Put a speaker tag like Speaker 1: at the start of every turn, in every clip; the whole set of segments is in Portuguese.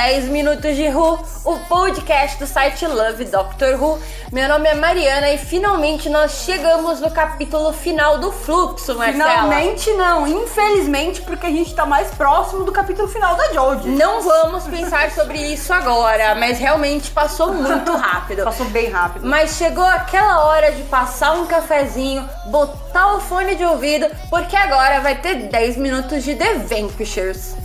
Speaker 1: 10 Minutos de Who, o podcast do site Love Doctor Who. Meu nome é Mariana e finalmente nós chegamos no capítulo final do Fluxo, Marcela.
Speaker 2: Finalmente não, infelizmente, porque a gente tá mais próximo do capítulo final da Jodie.
Speaker 1: Não vamos pensar sobre isso agora, mas realmente passou muito rápido.
Speaker 2: Passou bem rápido.
Speaker 1: Mas chegou aquela hora de passar um cafezinho, botar o fone de ouvido, porque agora vai ter 10 minutos de The Vanquishers.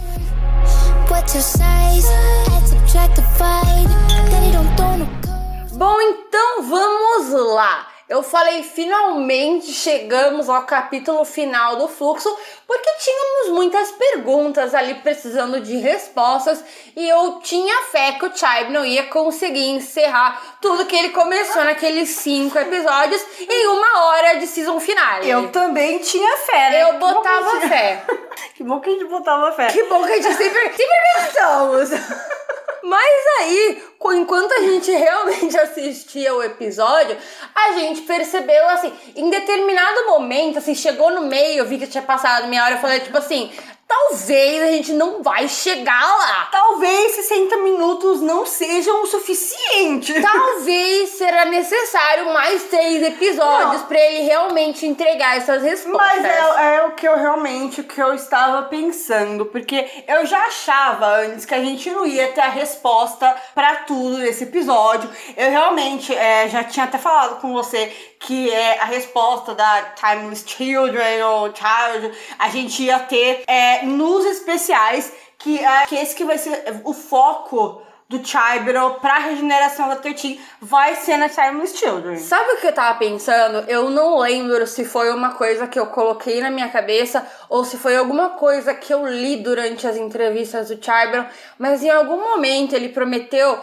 Speaker 1: Bom, então vamos lá. Eu falei finalmente chegamos ao capítulo final do fluxo, porque tínhamos muitas perguntas ali precisando de respostas e eu tinha fé que o Chibnall ia conseguir encerrar tudo que ele começou naqueles cinco episódios em uma hora de season finale.
Speaker 2: Eu também tinha fé, né?
Speaker 1: Eu
Speaker 2: Que que
Speaker 1: botava
Speaker 2: gente-
Speaker 1: fé.
Speaker 2: Que bom que a gente botava fé.
Speaker 1: Que bom que a gente sempre, sempre acreditamos. Mas aí, enquanto a gente realmente assistia o episódio, a gente percebeu assim, em determinado momento, assim, chegou no meio, eu vi que tinha passado meia hora, eu falei, tipo assim, talvez a gente não vai chegar lá.
Speaker 2: Talvez 60 minutos não sejam o suficiente.
Speaker 1: Talvez será necessário mais três episódios pra ele realmente entregar essas respostas.
Speaker 2: Mas é, é o que eu realmente, o que eu estava pensando, porque eu já achava antes que a gente não ia ter a resposta pra tudo nesse episódio. Eu realmente é, já tinha até falado com você que é a resposta da Timeless Children ou Child, a gente ia ter é, nos especiais, que, é, que esse que vai ser o foco do Chibnall pra regeneração da 13 vai ser na Timeless Children.
Speaker 1: Sabe o que eu tava pensando? Eu não lembro se foi uma coisa que eu coloquei na minha cabeça ou se foi alguma coisa que eu li durante as entrevistas do Chibron, mas em algum momento ele prometeu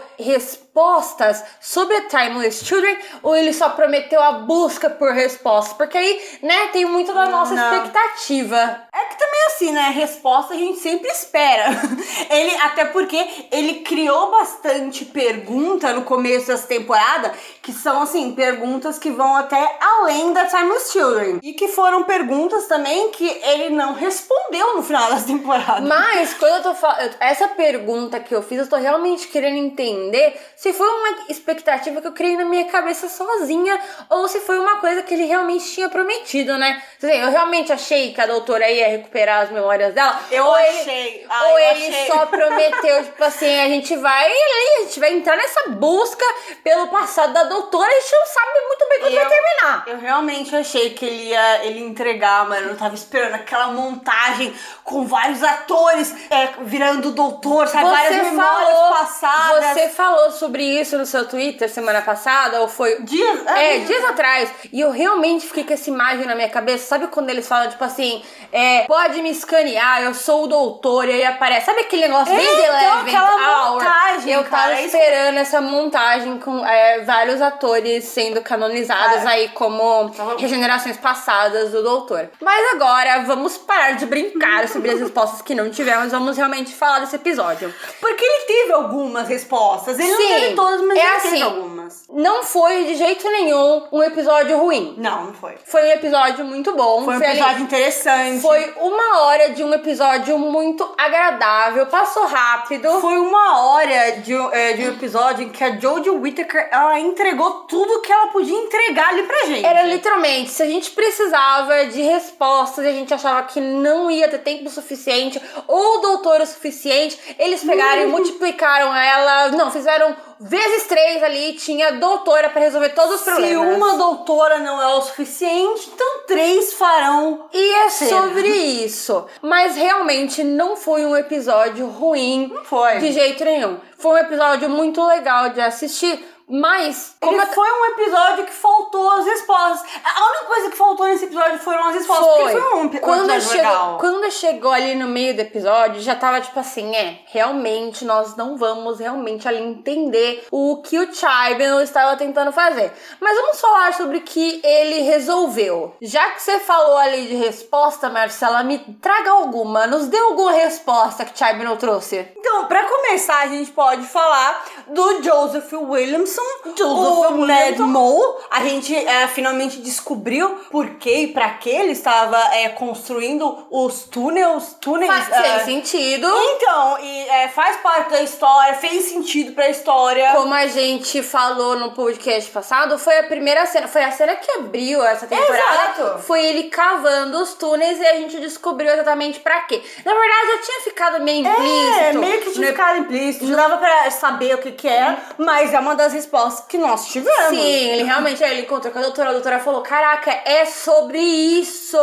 Speaker 1: respostas sobre a Timeless Children ou ele só prometeu a busca por respostas? Porque aí, né, tem muito da nossa
Speaker 2: Não.
Speaker 1: expectativa.
Speaker 2: É que também assim, né? Resposta a gente sempre espera. Ele, até porque ele criou bastante pergunta no começo dessa temporada, que são assim, perguntas que vão até além da Timeless Children. E que foram perguntas também que ele não respondeu no final dessa temporada.
Speaker 1: Mas quando eu tô falando, essa pergunta que eu fiz, eu tô realmente querendo entender se foi uma expectativa que eu criei na minha cabeça sozinha ou se foi uma coisa que ele realmente tinha prometido, né? Eu realmente achei que a doutora ia recuperar as memórias dela.
Speaker 2: Eu
Speaker 1: ou
Speaker 2: achei.
Speaker 1: Ele,
Speaker 2: Ah,
Speaker 1: ou
Speaker 2: eu
Speaker 1: ele
Speaker 2: achei.
Speaker 1: só prometeu, tipo assim, a gente vai ali, a gente vai entrar nessa busca pelo passado da doutora e a gente não sabe muito bem quando
Speaker 2: Eu-
Speaker 1: vai terminar.
Speaker 2: Eu realmente achei que ele ia ele entregar, mano. Eu tava esperando aquela montagem com vários atores é, virando doutor, sabe? várias memórias passadas.
Speaker 1: Você falou sobre isso no seu Twitter semana passada, ou foi.
Speaker 2: Dias,
Speaker 1: É, dias atrás. E eu realmente fiquei com essa imagem na minha cabeça. Sabe quando eles falam, tipo assim, é, pode me escanear, eu sou o doutor, e aí aparece. Sabe aquele negócio bem
Speaker 2: É, então, aquela
Speaker 1: Hour?
Speaker 2: montagem,
Speaker 1: Eu tava
Speaker 2: cara, é isso
Speaker 1: esperando essa montagem com é, vários atores sendo canonizados
Speaker 2: Cara,
Speaker 1: aí como
Speaker 2: tava-
Speaker 1: regenerações passadas do doutor. Mas agora vamos parar de brincar sobre as respostas que não tivemos. Vamos realmente falar desse episódio.
Speaker 2: Porque ele teve algumas respostas. Ele
Speaker 1: Sim,
Speaker 2: não todas, mas
Speaker 1: é assim.
Speaker 2: algumas.
Speaker 1: Não foi de jeito nenhum um episódio ruim.
Speaker 2: Não, não foi.
Speaker 1: Foi um episódio muito bom.
Speaker 2: Foi um
Speaker 1: ali-
Speaker 2: episódio interessante.
Speaker 1: Foi uma hora de um episódio muito agradável, passou rápido.
Speaker 2: Foi uma hora de, um- é, de um episódio em que a Jodie Whittaker ela entregou tudo que ela podia entregar ali pra gente.
Speaker 1: Era literalmente, se a gente precisava de respostas e a gente achava que não ia ter tempo suficiente ou doutor o suficiente, eles pegaram e multiplicaram ela. Não, fizeram vezes três ali, tinha doutora pra resolver todos os
Speaker 2: Se
Speaker 1: problemas.
Speaker 2: uma doutora não é o suficiente, então três farão.
Speaker 1: E é
Speaker 2: Ser.
Speaker 1: sobre isso. Mas realmente não foi um episódio ruim.
Speaker 2: Não foi.
Speaker 1: De jeito nenhum. Foi um episódio muito legal de assistir. Mas, como é
Speaker 2: foi um episódio que faltou as respostas. A única coisa que faltou nesse episódio foram as respostas.
Speaker 1: foi?
Speaker 2: Porque foi um, um
Speaker 1: quando,
Speaker 2: episódio
Speaker 1: chegou,
Speaker 2: legal.
Speaker 1: quando chegou ali no meio do episódio, já tava tipo assim, é, realmente nós não vamos realmente ali entender o que o Chibnall estava tentando fazer. Mas vamos falar sobre o que ele resolveu. Já que você falou ali de resposta, Marcela, me traga alguma. Nos dê alguma resposta que Chibnall trouxe.
Speaker 2: Então, pra começar, a gente pode falar do Joseph Williamson, o
Speaker 1: Williamson.
Speaker 2: Ned Mole. A gente é, finalmente descobriu por que e pra que ele estava é, construindo os túneis. túneis
Speaker 1: Faz
Speaker 2: é,
Speaker 1: sentido.
Speaker 2: Então, e é, faz parte da história, fez sentido pra história.
Speaker 1: Como a gente falou no podcast passado, foi a primeira cena, foi a cena que abriu essa temporada.
Speaker 2: Exato.
Speaker 1: Foi ele cavando os túneis e a gente descobriu exatamente pra quê. Na verdade, já tinha ficado meio implícito.
Speaker 2: É, meio que tinha
Speaker 1: no
Speaker 2: ficado implícito, já dava pra saber o que que é, mas é uma das respostas que nós tivemos.
Speaker 1: Sim, ele realmente ele encontrou com a doutora. A doutora falou: Caraca, é sobre isso.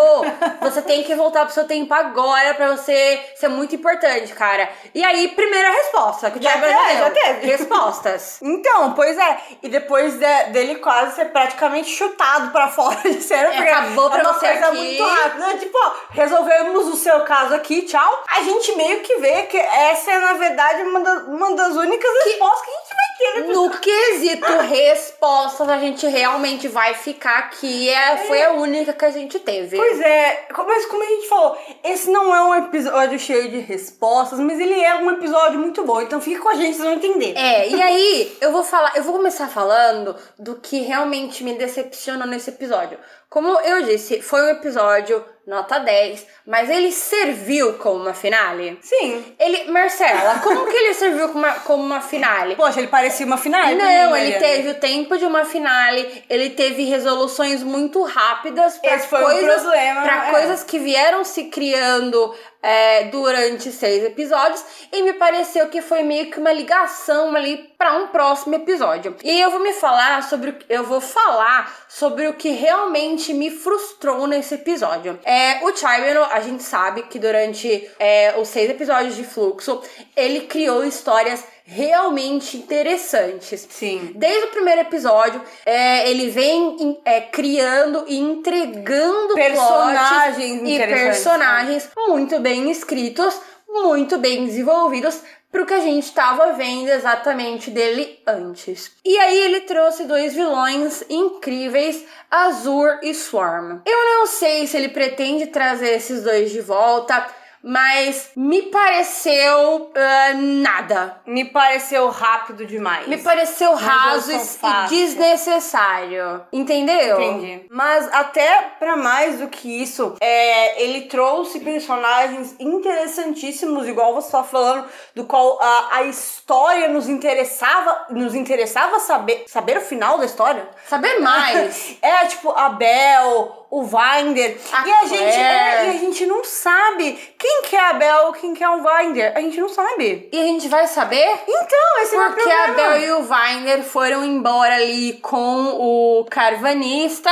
Speaker 1: Você tem que voltar pro seu tempo agora pra você ser muito importante, cara. E aí, primeira resposta que o
Speaker 2: Já
Speaker 1: Thiago deu.
Speaker 2: já teve.
Speaker 1: Respostas.
Speaker 2: Então, pois é. E depois de- dele quase ser praticamente chutado pra fora de cena, porque
Speaker 1: acabou pra
Speaker 2: é uma
Speaker 1: você
Speaker 2: coisa
Speaker 1: aqui.
Speaker 2: muito rápida. Tipo, ó, resolvemos o seu caso aqui, tchau. A gente meio que vê que essa é, na verdade, uma, da- uma das únicas respostas que a gente vai ter no
Speaker 1: No quesito respostas, a gente realmente vai ficar aqui. É, foi a única que a gente teve.
Speaker 2: Pois é, mas como a gente falou, esse não é um episódio cheio de respostas, mas ele é um episódio muito bom. Então fica com a gente, vocês vão entender.
Speaker 1: É, e aí eu vou falar, eu vou começar falando do que realmente me decepcionou nesse episódio. Como eu disse, foi um episódio nota 10, mas ele serviu como uma finale.
Speaker 2: Sim.
Speaker 1: Ele, Marcela, como que ele serviu como uma, como uma finale?
Speaker 2: Poxa, ele parecia uma final. pra
Speaker 1: Não,
Speaker 2: mim,
Speaker 1: ele teve o tempo de uma finale, ele teve resoluções muito rápidas para coisas, pra
Speaker 2: é.
Speaker 1: coisas que vieram se criando é, durante seis episódios e me pareceu que foi meio que uma ligação ali para um próximo episódio. E eu vou me falar sobre, o- eu vou falar sobre o que realmente me frustrou nesse episódio. É, o Chibnall, a gente sabe que durante é, os seis episódios de Fluxo, ele criou histórias realmente interessantes.
Speaker 2: Sim.
Speaker 1: Desde o primeiro episódio, é, ele vem em- é, criando e entregando
Speaker 2: Personagens
Speaker 1: e personagens muito bem escritos, muito bem desenvolvidos pro que a gente estava vendo exatamente dele antes. E aí ele trouxe dois vilões incríveis, Azur e Swarm. Eu não sei se ele pretende trazer esses dois de volta, mas me pareceu ah, nada.
Speaker 2: Me pareceu rápido demais.
Speaker 1: Me pareceu raso e desnecessário. Entendeu?
Speaker 2: Entendi. Mas até pra mais do que isso, é, ele trouxe personagens interessantíssimos, igual você tá falando, do qual a, a história nos interessava, nos interessava saber, saber o final da história.
Speaker 1: Saber mais.
Speaker 2: É, tipo, a Bel, o Winder.
Speaker 1: A
Speaker 2: e a gente é, e a gente não sabe quem que é a Bel, quem que é o Winder. A gente não sabe.
Speaker 1: e a gente vai saber
Speaker 2: Então, esse é o meu
Speaker 1: porque a
Speaker 2: problema.
Speaker 1: Bel e o Weiner foram embora ali com o carvanista.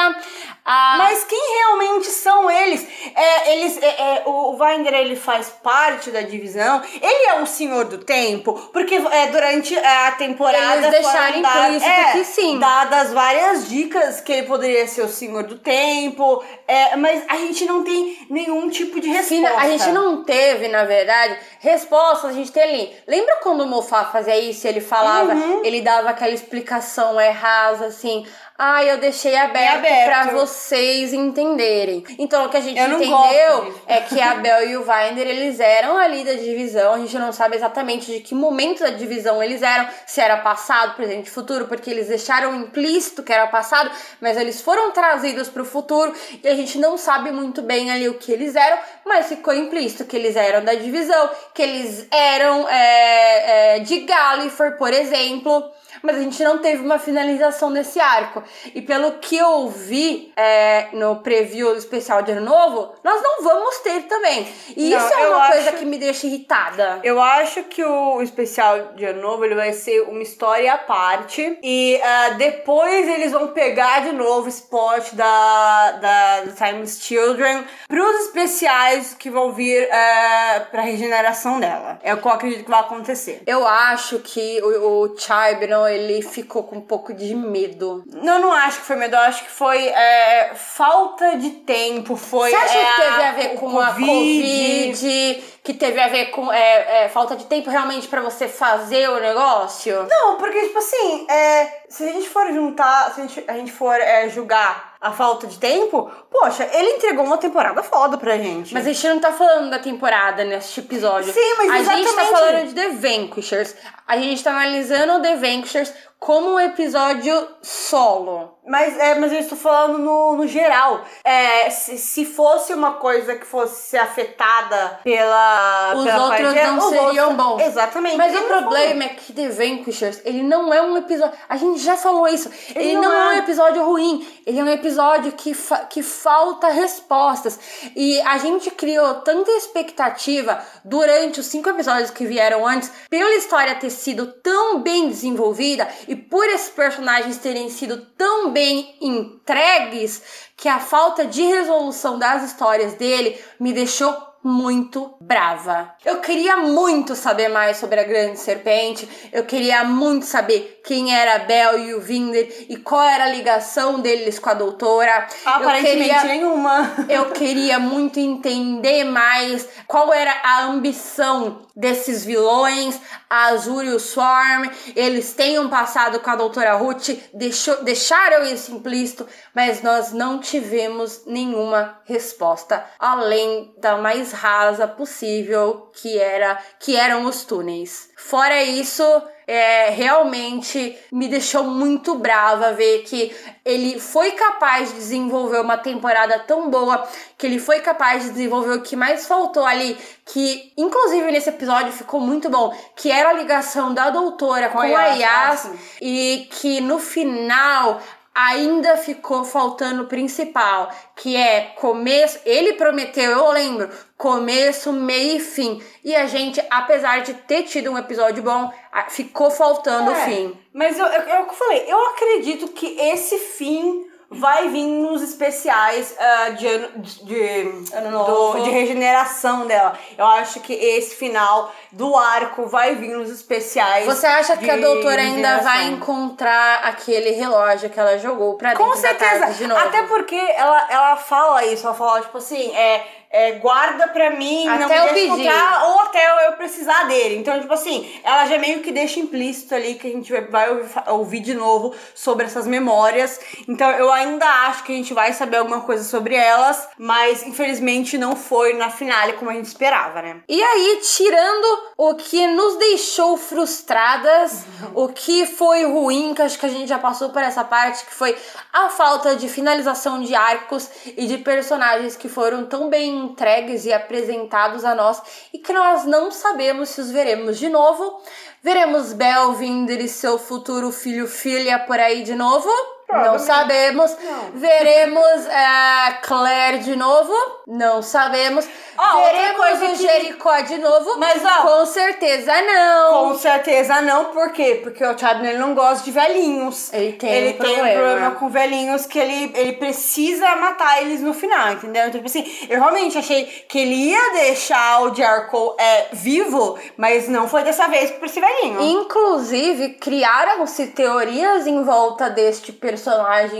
Speaker 1: A...
Speaker 2: Mas quem realmente são eles? É, eles é, é, o Winder ele faz parte da divisão. Ele é o Senhor do Tempo, porque é, durante a temporada
Speaker 1: Eles deixaram
Speaker 2: foram dadas- é,
Speaker 1: que sim.
Speaker 2: Dadas várias dicas que ele poderia ser o Senhor do Tempo, é, mas a gente não tem nenhum tipo de resposta.
Speaker 1: A gente não teve, na verdade, respostas. A gente tem ali. Lembra quando o Mofá fazia isso? Ele falava,
Speaker 2: Uhum.
Speaker 1: ele dava aquela explicação é, rasa, assim. Ah, eu deixei aberto,
Speaker 2: aberto.
Speaker 1: pra vocês entenderem. Então, o que a gente entendeu é que a Bel e o Winder, eles eram ali da divisão. A gente não sabe exatamente de que momento da divisão eles eram. Se era passado, presente, futuro. Porque eles deixaram implícito que era passado. Mas eles foram trazidos pro futuro. E a gente não sabe muito bem ali o que eles eram. Mas ficou implícito que eles eram da divisão. Que eles eram é, é, de Gallifrey, por exemplo mas a gente não teve uma finalização desse arco. E pelo que eu vi é, no preview especial de Ano Novo, nós não vamos ter também. E
Speaker 2: Não,
Speaker 1: isso é uma coisa
Speaker 2: acho-
Speaker 1: que me deixa irritada.
Speaker 2: Eu acho que o especial de ano novo ele vai ser uma história à parte. E ah, depois eles vão pegar de novo esse plot da, da Timeless Children pros especiais que vão vir ah, pra regeneração dela. É o que eu acredito que vai acontecer.
Speaker 1: Eu acho que o, o Chibnall, ele ficou com um pouco de medo.
Speaker 2: Eu não acho que foi medo, eu acho que foi é, falta de tempo. Foi,
Speaker 1: Você acha
Speaker 2: é,
Speaker 1: que teve a ver com a Covid? Que teve a ver com é, é, falta de tempo realmente pra você fazer o negócio?
Speaker 2: Não, porque, tipo assim, é, se a gente for juntar, se a gente, a gente for é, julgar a falta de tempo, poxa, ele entregou uma temporada foda pra gente.
Speaker 1: Mas a gente não tá falando da temporada neste episódio.
Speaker 2: Sim, mas
Speaker 1: A gente tá
Speaker 2: exatamente.
Speaker 1: falando de The Vanquishers. A gente tá analisando The Vanquishers como um episódio solo.
Speaker 2: Mas, é, mas eu estou falando no, no geral. É, se, se fosse uma coisa que fosse afetada pela.
Speaker 1: Os
Speaker 2: pela
Speaker 1: outros
Speaker 2: parte-
Speaker 1: não
Speaker 2: os
Speaker 1: seriam
Speaker 2: outros-
Speaker 1: bons.
Speaker 2: Exatamente.
Speaker 1: Mas
Speaker 2: Ele
Speaker 1: o problema é que The Vanquishers, ele não é um episódio. A gente já falou isso. Ele,
Speaker 2: Ele
Speaker 1: não,
Speaker 2: não
Speaker 1: é. um
Speaker 2: é.
Speaker 1: episódio ruim. Ele é um episódio que, fa- que falta respostas. E a gente criou tanta expectativa durante os cinco episódios que vieram antes, pela história ter sido tão bem desenvolvida e por esses personagens terem sido tão bem entregues, que a falta de resolução das histórias dele me deixou muito brava. Eu queria muito saber mais sobre a Grande Serpente. Eu queria muito saber quem era a Bel e o Vinder e qual era a ligação deles com a doutora.
Speaker 2: Aparentemente
Speaker 1: eu queria,
Speaker 2: nenhuma.
Speaker 1: eu queria muito entender mais qual era a ambição desses vilões, a Azul e o Swarm. Eles têm um passado com a doutora Ruth, deixou, deixaram isso implícito, mas nós não tivemos nenhuma resposta além da mais rasa possível, que era que eram os túneis. Fora isso, é, realmente me deixou muito brava ver que ele foi capaz de desenvolver uma temporada tão boa, que ele foi capaz de desenvolver o que mais faltou ali, que inclusive nesse episódio ficou muito bom, que era a ligação da doutora com,
Speaker 2: a
Speaker 1: a
Speaker 2: Yas, ah,
Speaker 1: e que no final ainda ficou faltando o principal, que é começo. Ele prometeu, eu lembro, começo, meio e fim. E a gente, apesar de ter tido um episódio bom, ficou faltando o
Speaker 2: É,
Speaker 1: fim.
Speaker 2: Mas eu, eu, o eu falei, eu acredito que esse fim vai vir nos especiais ah, de, ano, de,
Speaker 1: Ano novo.
Speaker 2: do- de regeneração dela. Eu acho que esse final do arco vai vir nos especiais.
Speaker 1: Você acha que a doutora ainda vai encontrar aquele relógio que ela jogou pra dentro
Speaker 2: Com
Speaker 1: da
Speaker 2: certeza.
Speaker 1: de novo?
Speaker 2: Até porque ela, ela fala isso, ela fala, tipo assim, é, é, guarda pra mim, não
Speaker 1: Até eu
Speaker 2: me deixa encontrar, ou até eu precisar dele. Então, tipo assim, ela já meio que deixa implícito ali que a gente vai- ouvir, de novo sobre essas memórias. Então, eu ainda acho que a gente vai saber alguma coisa sobre elas, mas infelizmente não foi na finale como a gente esperava, né?
Speaker 1: E aí, tirando o que nos deixou frustradas, o que foi ruim, que acho que a gente já passou por essa parte, que foi a falta de finalização de arcos e de personagens que foram tão bem entregues e apresentados a nós e que nós não sabemos se os veremos de novo. Veremos Belvinder e seu futuro filho-filha por aí de novo? Não sabemos.
Speaker 2: Não.
Speaker 1: Veremos eh, Claire de novo? Não sabemos.
Speaker 2: Ó,
Speaker 1: Veremos o
Speaker 2: que-
Speaker 1: Jericó de novo?
Speaker 2: Mas, ó,
Speaker 1: Com certeza não.
Speaker 2: Com certeza não, por quê? Porque o Chadman ele não gosta de velhinhos.
Speaker 1: Ele tem
Speaker 2: ele
Speaker 1: um
Speaker 2: tem um
Speaker 1: problema.
Speaker 2: problema com velhinhos que ele, ele precisa matar eles no final, entendeu? Então, tipo assim, eu realmente achei que ele ia deixar o Jericho é, vivo, mas não foi dessa vez por esse velhinho.
Speaker 1: Inclusive, criaram-se teorias em volta deste personagem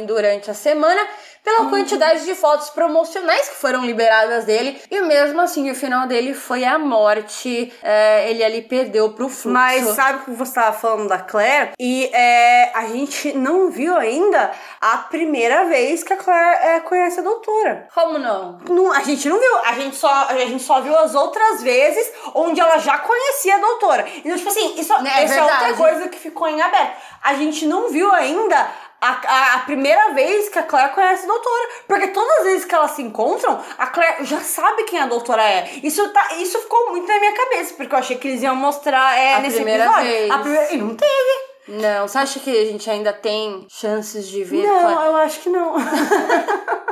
Speaker 1: durante a semana pela
Speaker 2: Uhum.
Speaker 1: quantidade de fotos promocionais que foram liberadas dele. E mesmo assim, o final dele foi a morte. É, ele ali perdeu pro fluxo.
Speaker 2: Mas sabe o que você estava falando da Claire? E é, a gente não viu ainda a primeira vez que a Claire é, conhece a doutora.
Speaker 1: Como não?
Speaker 2: Não, a gente não viu, a gente, só, a gente só viu as outras vezes onde ela já conhecia a doutora. Então, tipo assim, isso,
Speaker 1: É
Speaker 2: essa é outra
Speaker 1: verdade.
Speaker 2: coisa que ficou em aberto. A gente não viu ainda a, a, primeira vez que a Claire conhece a doutora. Porque todas as vezes que elas se encontram, a Claire já sabe quem a doutora é. Isso, tá, isso ficou muito na minha cabeça, porque eu achei que eles iam mostrar é,
Speaker 1: A
Speaker 2: nesse
Speaker 1: primeira
Speaker 2: episódio.
Speaker 1: vez.
Speaker 2: A primeira, e não teve.
Speaker 1: Não, você acha que a gente ainda tem chances de ver?
Speaker 2: Não, eu acho que não.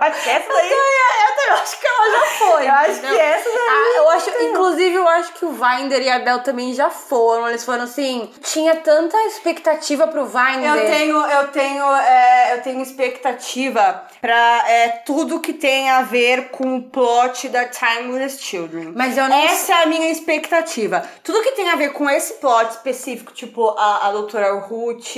Speaker 2: eu acho que essa daí.
Speaker 1: eu acho que ela já foi.
Speaker 2: Eu acho
Speaker 1: entendeu?
Speaker 2: que essa daí.
Speaker 1: Ah, eu acho, inclusive, eu acho que o Vinder e a Bel também já foram. Eles foram assim. Tinha tanta expectativa pro Vinder.
Speaker 2: Eu tenho, eu tenho, é, eu tenho expectativa pra é, tudo que tem a ver com o plot da Timeless Children.
Speaker 1: Mas eu não
Speaker 2: Essa é a minha expectativa. Tudo que tem a ver com esse plot específico, tipo a, a doutora Ruth,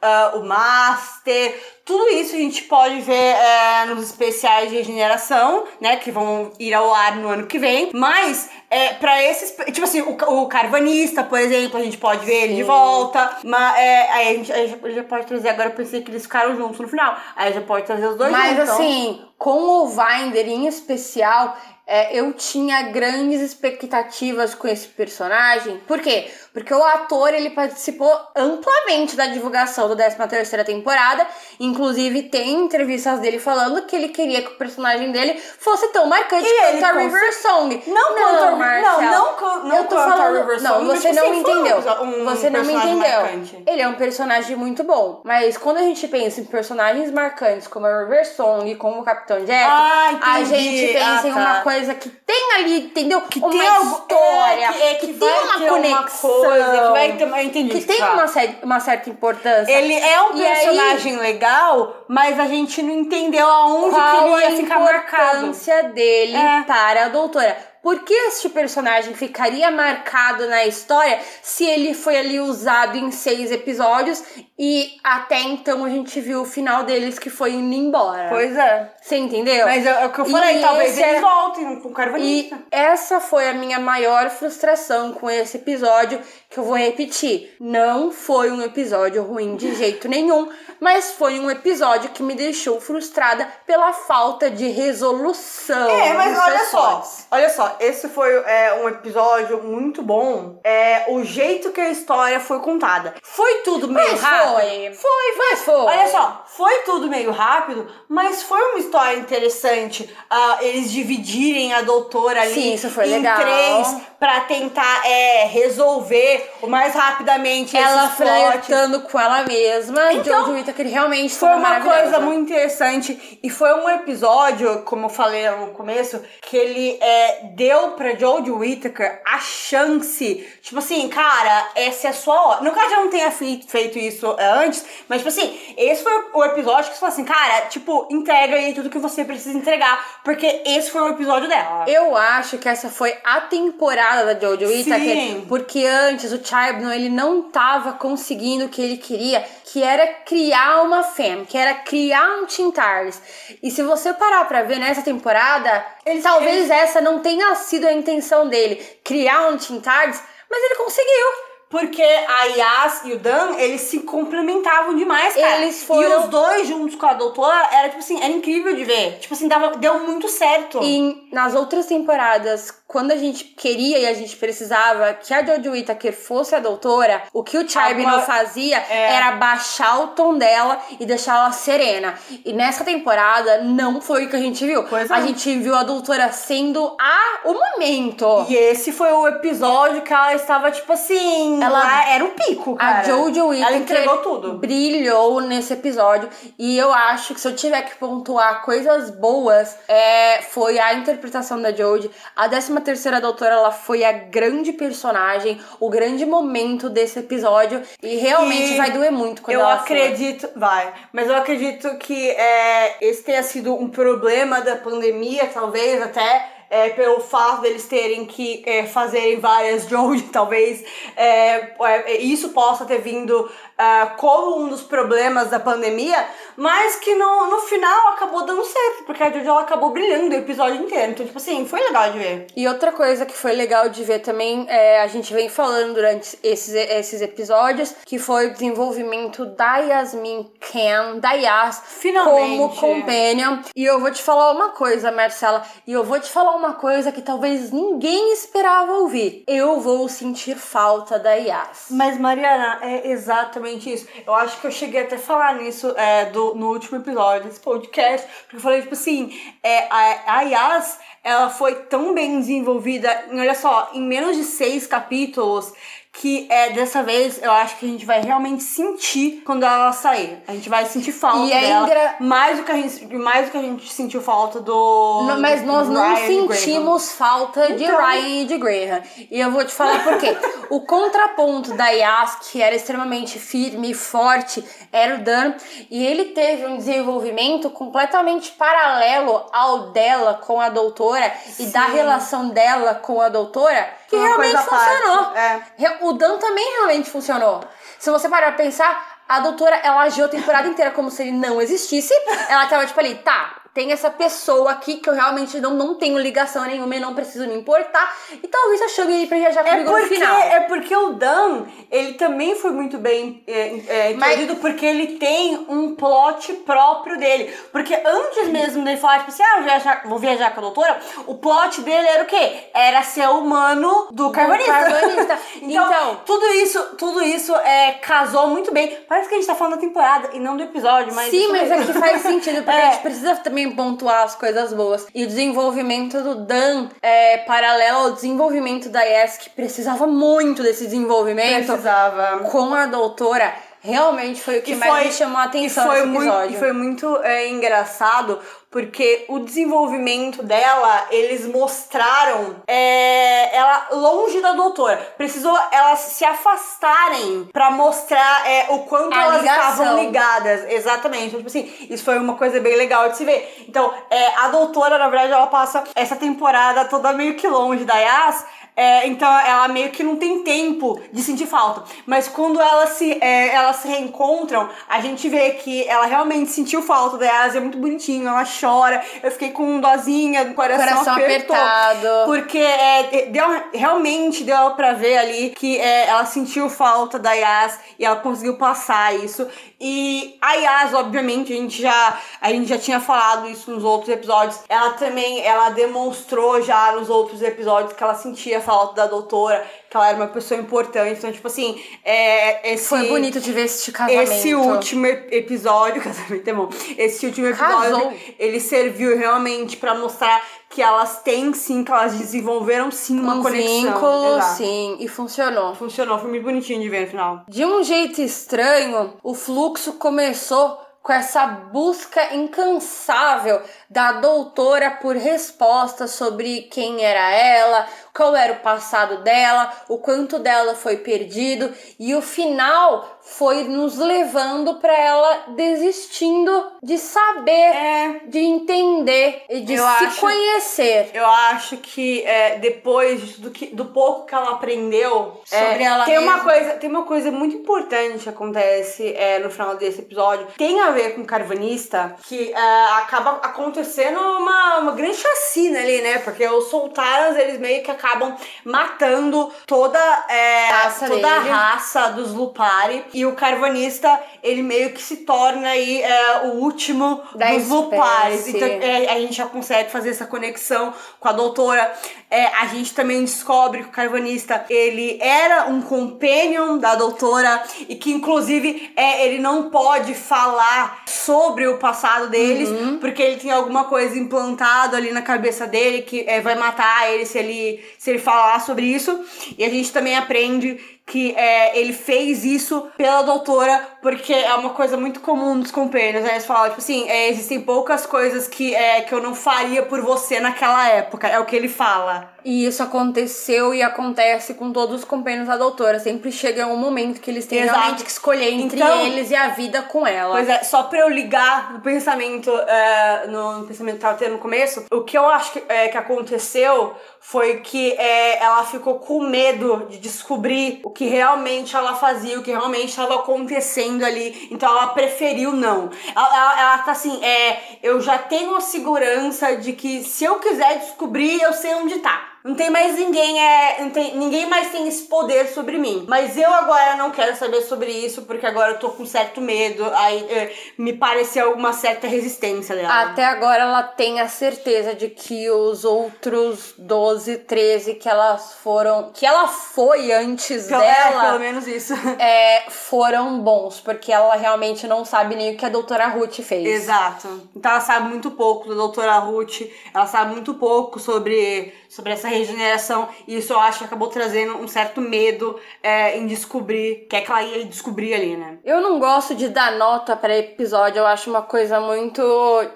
Speaker 2: ah, o Master, tudo isso a gente pode ver é, nos especiais de regeneração, né? Que vão ir ao ar no ano que vem. Mas, é, pra esses. Tipo assim, o, o Carvanista, por exemplo, a gente pode ver ele de volta. Mas é, aí a gente aí já, já pode trazer. Agora eu pensei que eles ficaram juntos no final. Aí já pode trazer os dois
Speaker 1: Mas
Speaker 2: juntos. então.
Speaker 1: assim, com o Vinder em especial, é, eu tinha grandes expectativas com esse personagem. Por quê? Porque o ator ele participou amplamente da divulgação do 13 terceira temporada. Inclusive, tem entrevistas dele falando que ele queria que o personagem dele fosse tão marcante
Speaker 2: E
Speaker 1: quanto a River Song.
Speaker 2: Não quanto a- não, não não
Speaker 1: eu tô
Speaker 2: quanto a
Speaker 1: falando,
Speaker 2: River
Speaker 1: Não,
Speaker 2: Song, mas,
Speaker 1: você
Speaker 2: tipo
Speaker 1: não me entendeu.
Speaker 2: um
Speaker 1: você não me entendeu.
Speaker 2: marcante.
Speaker 1: Ele é um personagem muito bom. Mas quando a gente pensa em personagens marcantes como a River Song, como o Capitão Jack,
Speaker 2: Ah,
Speaker 1: a gente pensa
Speaker 2: Ah,
Speaker 1: em
Speaker 2: tá.
Speaker 1: uma coisa que tem ali, entendeu? Que uma
Speaker 2: tem algo-
Speaker 1: história,
Speaker 2: é, que, é, que,
Speaker 1: tem
Speaker 2: vai
Speaker 1: uma conexão.
Speaker 2: coisa, que vai ter, eu entendi.
Speaker 1: que tem uma, uma certa importância.
Speaker 2: Ele é um
Speaker 1: E aí-
Speaker 2: personagem legal, mas a gente não entendeu aonde
Speaker 1: Qual
Speaker 2: que ele
Speaker 1: a
Speaker 2: ia ficar marcado.
Speaker 1: importância dele
Speaker 2: É.
Speaker 1: para a doutora? Por que este personagem ficaria marcado na história se ele foi ali usado em seis episódios e até então a gente viu o final deles que foi indo embora?
Speaker 2: Pois é.
Speaker 1: Você entendeu?
Speaker 2: Mas é, o que eu
Speaker 1: E
Speaker 2: falei, talvez
Speaker 1: esse
Speaker 2: eles
Speaker 1: é-
Speaker 2: voltem com o
Speaker 1: E
Speaker 2: carvanista.
Speaker 1: essa foi a minha maior frustração com esse episódio, que eu vou repetir. Não foi um episódio ruim de jeito nenhum, mas foi um episódio que me deixou frustrada pela falta de resolução.
Speaker 2: É, mas olha só, olha só, esse foi é, um episódio muito bom. É o jeito que a história foi contada. Foi tudo meio
Speaker 1: Mas
Speaker 2: rápido.
Speaker 1: foi.
Speaker 2: Foi,
Speaker 1: Mas foi.
Speaker 2: Olha só, foi tudo meio rápido, mas foi uma história interessante. ah, eles dividirem a doutora ali
Speaker 1: Sim, isso foi
Speaker 2: em
Speaker 1: legal.
Speaker 2: três pra tentar é, resolver o mais rapidamente
Speaker 1: Ela
Speaker 2: esses
Speaker 1: flertando com ela mesma,
Speaker 2: Então,
Speaker 1: Jojo Whittaker realmente
Speaker 2: Foi uma coisa muito interessante e foi um episódio, como eu falei no começo, que ele é, deu pra Jodie Whittaker a chance, tipo assim, cara, essa é a sua hora. Que ela já não tenha fe- feito isso é, antes, mas tipo assim, esse foi o episódio que você falou assim, cara, tipo, entrega aí tudo que você precisa entregar, porque esse foi o episódio dela.
Speaker 1: Eu acho que essa foi a temporada da Jojo Whittaker,
Speaker 2: Sim.
Speaker 1: porque antes o Chibnall ele não tava conseguindo o que ele queria, que era criar uma fam, que era criar um Teen Tars. E se você parar pra ver nessa temporada,
Speaker 2: Eles-
Speaker 1: talvez essa não tenha sido a intenção dele, criar um Teen Tars, mas ele conseguiu.
Speaker 2: Porque a Yas e o Dan, eles se complementavam demais, cara.
Speaker 1: Eles foram-
Speaker 2: E os dois juntos com a doutora, era tipo assim, era incrível de ver. Tipo assim, dava, deu muito certo.
Speaker 1: E nas outras temporadas, quando a gente queria e a gente precisava que a Jojo Whittaker fosse a doutora, o que o Chibnall
Speaker 2: Agora-
Speaker 1: fazia
Speaker 2: é.
Speaker 1: era baixar o tom dela e deixar ela serena. E nessa temporada não foi o que a gente viu.
Speaker 2: Pois
Speaker 1: a
Speaker 2: é.
Speaker 1: gente viu a doutora sendo a o momento.
Speaker 2: E esse foi o episódio que ela estava, tipo assim,
Speaker 1: Ela-
Speaker 2: lá era um pico, cara.
Speaker 1: A Jojo Whittaker
Speaker 2: tudo.
Speaker 1: brilhou nesse episódio e eu acho que se eu tiver que pontuar coisas boas, é, foi a interpretação da Jodie. A 13 terceira doutora, ela foi a grande personagem, o grande momento desse episódio e realmente
Speaker 2: E
Speaker 1: vai doer muito quando
Speaker 2: eu
Speaker 1: ela for.
Speaker 2: acredito, vai, mas eu acredito que é, esse tenha sido um problema da pandemia, talvez até. É, pelo fato deles terem que é, fazerem várias Jodie, talvez é, é, isso possa ter vindo ah, como um dos problemas da pandemia, mas que no, no final acabou dando certo, porque a Jodie ela acabou brilhando o episódio inteiro. Então, tipo assim, foi legal de ver.
Speaker 1: E outra coisa que foi legal de ver também, é, a gente vem falando durante esses, esses episódios, que foi o desenvolvimento da Yasmin Ken, da Yas,
Speaker 2: Finalmente.
Speaker 1: como companion. E eu vou te falar uma coisa, Marcela, e eu vou te falar uma coisa que talvez ninguém esperava ouvir. Eu vou sentir falta da Yas.
Speaker 2: Mas, Mariana, é exatamente isso. Eu acho que eu cheguei até a falar nisso é, do, no último episódio desse podcast, porque eu falei, tipo assim, é, a, a Yas, ela foi tão bem desenvolvida, olha só, em menos de seis capítulos, que é, dessa vez eu acho que a gente vai realmente sentir quando ela sair. A gente vai sentir falta
Speaker 1: E é
Speaker 2: dela,
Speaker 1: engra-
Speaker 2: mais, do que a gente, mais do que a gente sentiu falta do...
Speaker 1: Não, mas nós
Speaker 2: do
Speaker 1: não sentimos falta de
Speaker 2: Então.
Speaker 1: Ryan e de Graham. E eu vou te falar por quê. o contraponto da Yas, que era extremamente firme e forte, era o Dan. E ele teve um desenvolvimento completamente paralelo ao dela com a doutora e da relação dela com a doutora, que
Speaker 2: Uma
Speaker 1: realmente funcionou.
Speaker 2: é.
Speaker 1: O Dan também realmente funcionou. Se você parar pra pensar, a doutora, ela agiu a temporada inteira como se ele não existisse. Ela tava tipo ali, tá, tem essa pessoa aqui que eu realmente não, não tenho ligação nenhuma e não preciso me importar. E talvez eu chame ele pra viajar
Speaker 2: É
Speaker 1: comigo no
Speaker 2: porque,
Speaker 1: final.
Speaker 2: é porque o Dan, ele também foi muito bem é, é,
Speaker 1: Mas-
Speaker 2: porque ele tem um plot próprio dele. Porque antes mesmo dele falar, tipo assim, ah, eu viajar- vou viajar com a doutora, o plot dele era o quê? Era ser humano do carvanista.
Speaker 1: carvanista.
Speaker 2: então,
Speaker 1: Então-
Speaker 2: tudo isso, tudo isso é, casou muito bem. Parece que a gente tá falando da temporada e não do episódio, mas...
Speaker 1: Sim, mas é que faz sentido, porque
Speaker 2: É.
Speaker 1: a gente precisa também pontuar as coisas boas. E o desenvolvimento do Dan é paralelo ao desenvolvimento da Yes, que precisava muito desse desenvolvimento
Speaker 2: Precisava.
Speaker 1: com a doutora. Realmente foi o que
Speaker 2: E
Speaker 1: mais
Speaker 2: foi-
Speaker 1: me chamou a atenção
Speaker 2: e foi
Speaker 1: nesse
Speaker 2: muito,
Speaker 1: episódio.
Speaker 2: E foi muito é, engraçado porque o desenvolvimento dela, eles mostraram é, ela longe da doutora. Precisou elas se afastarem pra mostrar é, o quanto
Speaker 1: A
Speaker 2: elas
Speaker 1: ligação.
Speaker 2: estavam ligadas. Exatamente. Então, tipo assim, isso foi uma coisa bem legal de se ver. Então, é, a doutora, na verdade, ela passa essa temporada toda meio que longe da Yas. É, então ela meio que não tem tempo de sentir falta. Mas quando elas se, é, elas se reencontram, a gente vê que ela realmente sentiu falta da Yas, é muito bonitinho, ela chora. Eu fiquei com um dozinha, o coração,
Speaker 1: Coração
Speaker 2: apertou.
Speaker 1: apertado.
Speaker 2: Porque é, deu, realmente deu pra ver ali que é, ela sentiu falta da Yas e ela conseguiu passar isso. E a Yas, obviamente, a gente já, a gente já tinha falado isso nos outros episódios. Ela também, ela demonstrou já nos outros episódios que ela sentia falta da doutora, que ela era uma pessoa importante. Então, tipo assim, é, esse...
Speaker 1: Foi bonito de ver esse casamento.
Speaker 2: Esse último ep- episódio, casamento é bom. Esse último episódio,
Speaker 1: Casou.
Speaker 2: ele serviu realmente pra mostrar que elas têm sim, que elas desenvolveram sim uma
Speaker 1: um
Speaker 2: conexão.
Speaker 1: vínculo,
Speaker 2: Exato.
Speaker 1: sim, e funcionou.
Speaker 2: Funcionou, foi muito bonitinho de ver no final.
Speaker 1: De um jeito estranho, o fluxo começou com essa busca incansável da doutora por respostas sobre quem era ela, qual era o passado dela, o quanto dela foi perdido e o final foi nos levando para ela desistindo de saber,
Speaker 2: É.
Speaker 1: de entender e de
Speaker 2: Eu
Speaker 1: se
Speaker 2: acho-
Speaker 1: conhecer.
Speaker 2: Eu acho que é, depois do, que, do pouco que ela aprendeu
Speaker 1: Sobre
Speaker 2: é,
Speaker 1: ela
Speaker 2: tem uma
Speaker 1: mesma.
Speaker 2: coisa Tem uma coisa muito importante que acontece é, no final desse episódio. Tem a ver com o carvanista, que é, acaba acontecendo uma, uma grande chacina ali, né? Porque os soltaras, eles meio que acabam matando toda, é,
Speaker 1: Raça
Speaker 2: toda a raça dos Lupari. E o carvanista, ele meio que se torna aí é, o último
Speaker 1: Da
Speaker 2: dos Lupares.
Speaker 1: espécie.
Speaker 2: Então, é, a gente já consegue fazer essa conexão com a doutora. É, a gente também descobre que o carvanista ele era um companion da doutora e que inclusive é, ele não pode falar sobre o passado deles
Speaker 1: Uhum.
Speaker 2: porque ele tem alguma coisa implantado ali na cabeça dele que é, vai matar ele se ele se ele falar sobre isso. E a gente também aprende que é, ele fez isso pela doutora, porque é uma coisa muito comum dos companheiros, né? Eles falam, tipo assim, é, existem poucas coisas que, é, que eu não faria por você naquela época. É o que ele fala.
Speaker 1: E isso aconteceu e acontece com todos os companheiros da doutora. Sempre chega um momento que eles têm
Speaker 2: Exato.
Speaker 1: realmente que escolher entre
Speaker 2: Então-
Speaker 1: eles e a vida com ela.
Speaker 2: Pois é, só pra eu ligar no pensamento, é, no, no pensamento que tava tendo no começo, o que eu acho que, é, que aconteceu foi que é, ela ficou com medo de descobrir o que realmente ela fazia, o que realmente estava acontecendo ali. Então ela preferiu não. Ela, ela, ela tá assim, é, eu já tenho a segurança de que se eu quiser descobrir, eu sei onde tá. Não tem mais ninguém, é, tem, ninguém mais tem esse poder sobre mim. Mas eu agora não quero saber sobre isso, porque agora eu tô com certo medo. Aí é, me pareceu uma certa resistência dela.
Speaker 1: Até agora ela tem a certeza de que os outros 12, 13 que elas foram. que ela foi antes
Speaker 2: Pelo- é,
Speaker 1: dela.
Speaker 2: pelo menos isso.
Speaker 1: é, foram bons, porque ela realmente não sabe nem o que a doutora Ruth fez.
Speaker 2: Exato. Então ela sabe muito pouco da doutora Ruth, ela sabe muito pouco sobre, sobre essa regeneração, e isso eu acho que acabou trazendo um certo medo é, em descobrir o que é que ela ia descobrir ali, né?
Speaker 1: Eu não gosto de dar nota pra episódio, eu acho uma coisa muito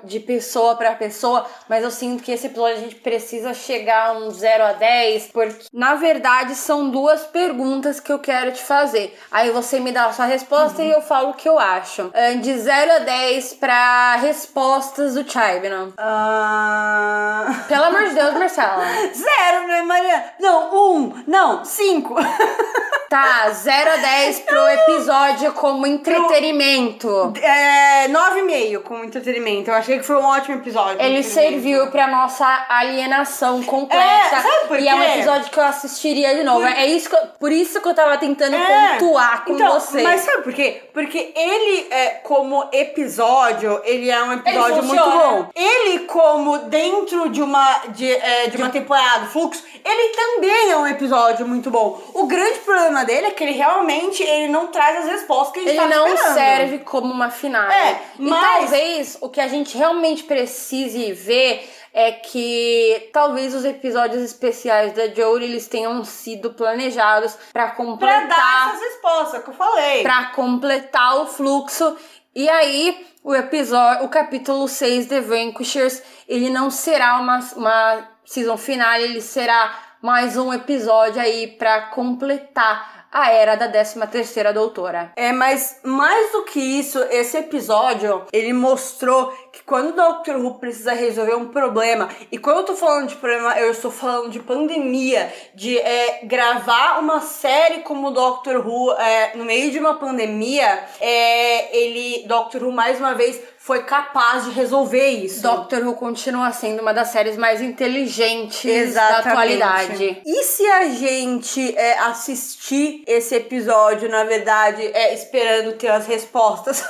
Speaker 1: de pessoa pra pessoa, mas eu sinto que esse episódio a gente precisa chegar a um 0 a 10, porque na verdade são duas perguntas que eu quero te fazer. Aí você me dá a sua resposta e eu falo o que eu acho. Ahn, De 0 a 10 pra respostas do Chibnall.
Speaker 2: Ah...
Speaker 1: Pelo amor de Deus, Marcela.
Speaker 2: Zero, né, Maria? Não, um, não, cinco.
Speaker 1: Tá, 0 a 10 pro episódio como entretenimento.
Speaker 2: É, 9,5 como entretenimento. Eu achei que foi um ótimo episódio.
Speaker 1: Ele serviu pra nossa alienação completa.
Speaker 2: É, sabe por
Speaker 1: E é um
Speaker 2: quê?
Speaker 1: episódio que eu assistiria de novo. É isso que eu- por isso que eu tava tentando
Speaker 2: É.
Speaker 1: pontuar com
Speaker 2: então,
Speaker 1: você.
Speaker 2: Mas sabe por quê? Porque ele, é, como episódio, ele é um episódio muito bom. Ele, como dentro de uma, de, é, de uma temporada, fluxo, ele também é um episódio muito bom. O grande problema dele é que ele realmente ele não traz as respostas que a gente
Speaker 1: Ele não
Speaker 2: esperando.
Speaker 1: serve como uma final.
Speaker 2: É,
Speaker 1: e
Speaker 2: mas-
Speaker 1: talvez o que a gente realmente precise ver é que talvez os episódios especiais da Jory eles tenham sido planejados Pra completar
Speaker 2: dar essas respostas que eu falei.
Speaker 1: para completar o fluxo. E aí, o episódio, o capítulo 6, The Vanquishers, ele não será uma, uma season final, ele será mais um episódio aí para completar a era da 13 terceira doutora.
Speaker 2: É, mas mais do que isso, esse episódio, ele mostrou que quando o Doctor Who precisa resolver um problema, e quando eu tô falando de problema, eu estou falando de pandemia, de é, gravar uma série como Doctor Who é, no meio de uma pandemia, é, ele, Doctor Who, mais uma vez, foi capaz de resolver isso.
Speaker 1: Doctor Who continua sendo uma das séries mais inteligentes da atualidade.
Speaker 2: E se a gente é, assistir esse episódio, na verdade, é, esperando ter as respostas?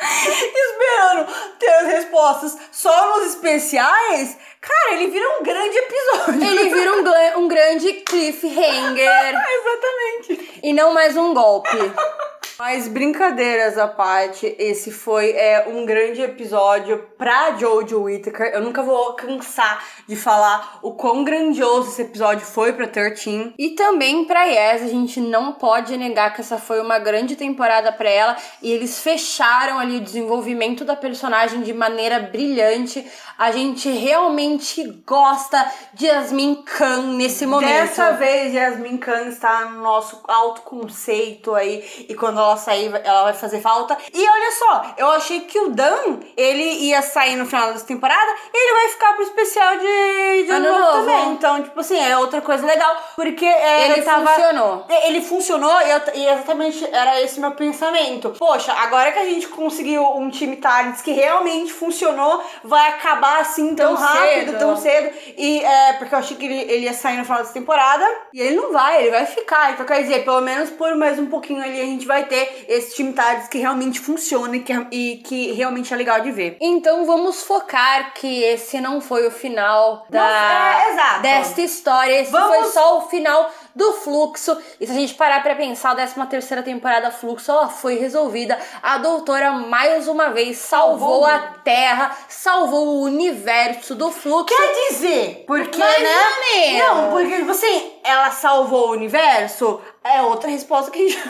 Speaker 2: esperando ter as respostas só nos especiais? Cara, ele vira um grande episódio.
Speaker 1: Ele vira um, um grande cliffhanger
Speaker 2: Exatamente.
Speaker 1: e não mais um golpe.
Speaker 2: Mas brincadeiras à parte, esse foi é, um grande episódio pra Jojo Whittaker. Eu nunca vou cansar de falar o quão grandioso esse episódio foi pra 13.
Speaker 1: E também pra Yes, a gente não pode negar que essa foi uma grande temporada pra ela e eles fecharam ali o desenvolvimento da personagem de maneira brilhante. A gente realmente gosta de Yasmin Khan nesse momento.
Speaker 2: Dessa vez, Yasmin Khan está no nosso autoconceito aí. E quando ela sair, ela vai fazer falta. E olha só, eu achei que o Dan, ele ia sair no final dessa temporada e ele vai ficar pro especial de, de
Speaker 1: Ano
Speaker 2: ano novo também. Então, tipo assim, é outra coisa legal. Porque é,
Speaker 1: Ele
Speaker 2: tava...
Speaker 1: funcionou.
Speaker 2: É, Ele funcionou e, eu- e exatamente era esse meu pensamento. Poxa, agora que a gente conseguiu um time Talents que realmente funcionou, vai acabar assim tão,
Speaker 1: Tão
Speaker 2: rápido,
Speaker 1: cedo.
Speaker 2: tão cedo. E é, porque eu achei que ele, ele ia sair no final dessa temporada. E ele não vai, ele vai ficar. Então, quer dizer, pelo menos por mais um pouquinho ali a gente vai ter esse time Talents que realmente funciona e que, e que realmente é legal de ver.
Speaker 1: Então vamos focar que esse não foi o final da
Speaker 2: Não, é, exato.
Speaker 1: desta história. Esse
Speaker 2: Vamos-
Speaker 1: foi só o final do fluxo. E se a gente parar pra pensar, a 13 terceira temporada fluxo, ela foi resolvida. A doutora mais uma vez salvou
Speaker 2: Salvou.
Speaker 1: a Terra, salvou o universo do fluxo.
Speaker 2: Quer dizer, porque,
Speaker 1: Mais
Speaker 2: né? Não, porque, tipo assim, ela salvou o universo, é outra resposta que a gente.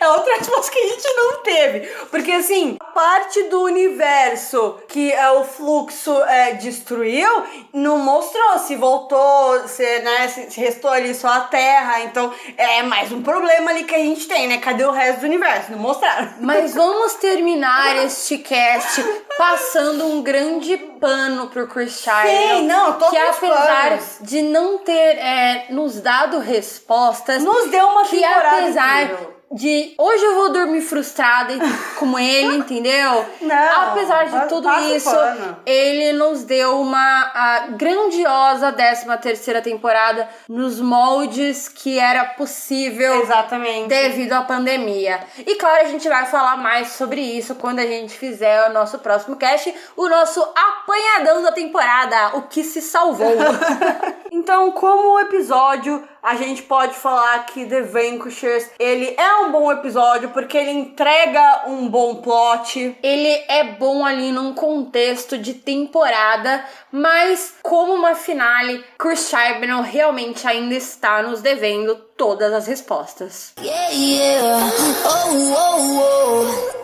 Speaker 2: É outra resposta que a gente não teve. Porque, assim, a parte do universo que é, o fluxo é, destruiu não mostrou se voltou, se, né, se, restou ali só a Terra. Então, é mais um problema ali que a gente tem, né? Cadê o resto do universo? Não mostraram.
Speaker 1: Mas vamos terminar este cast passando um grande pano pro Chris Childers.
Speaker 2: Sim, não, todos
Speaker 1: Que apesar
Speaker 2: panos.
Speaker 1: de não ter é, nos dado respostas,
Speaker 2: Nos deu uma
Speaker 1: que
Speaker 2: temporada
Speaker 1: apesar
Speaker 2: incrível.
Speaker 1: De hoje eu vou dormir frustrada como ele, entendeu?
Speaker 2: Não,
Speaker 1: apesar de tudo
Speaker 2: o
Speaker 1: isso,
Speaker 2: pano.
Speaker 1: ele nos deu uma a grandiosa 13 terceira temporada nos moldes que era possível
Speaker 2: Exatamente.
Speaker 1: devido à pandemia. E claro, a gente vai falar mais sobre isso quando a gente fizer o nosso próximo cast, o nosso apanhadão da temporada, o que se salvou.
Speaker 2: Então, como episódio, a gente pode falar que The Vanquishers, ele é um bom episódio porque ele entrega um bom plot.
Speaker 1: Ele é bom ali num contexto de temporada, mas como uma finale, Chris Chibnall realmente ainda está nos devendo todas as respostas.
Speaker 3: Yeah, yeah. Oh, oh, oh.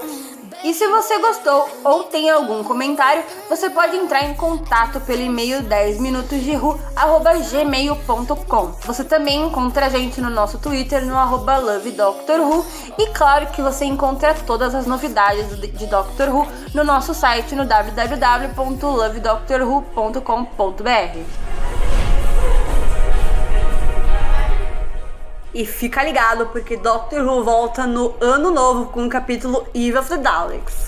Speaker 1: E se você gostou ou tem algum comentário, você pode entrar em contato pelo e-mail 10minutos.gmail.com. Você também encontra a gente no nosso Twitter, no arroba LoveDoctorWho. E claro que você encontra todas as novidades de de Doctor Who no nosso site no www.lovedoctorwho.com.br.
Speaker 2: E fica ligado porque Doctor Who volta no ano novo com o capítulo Eve of the Daleks.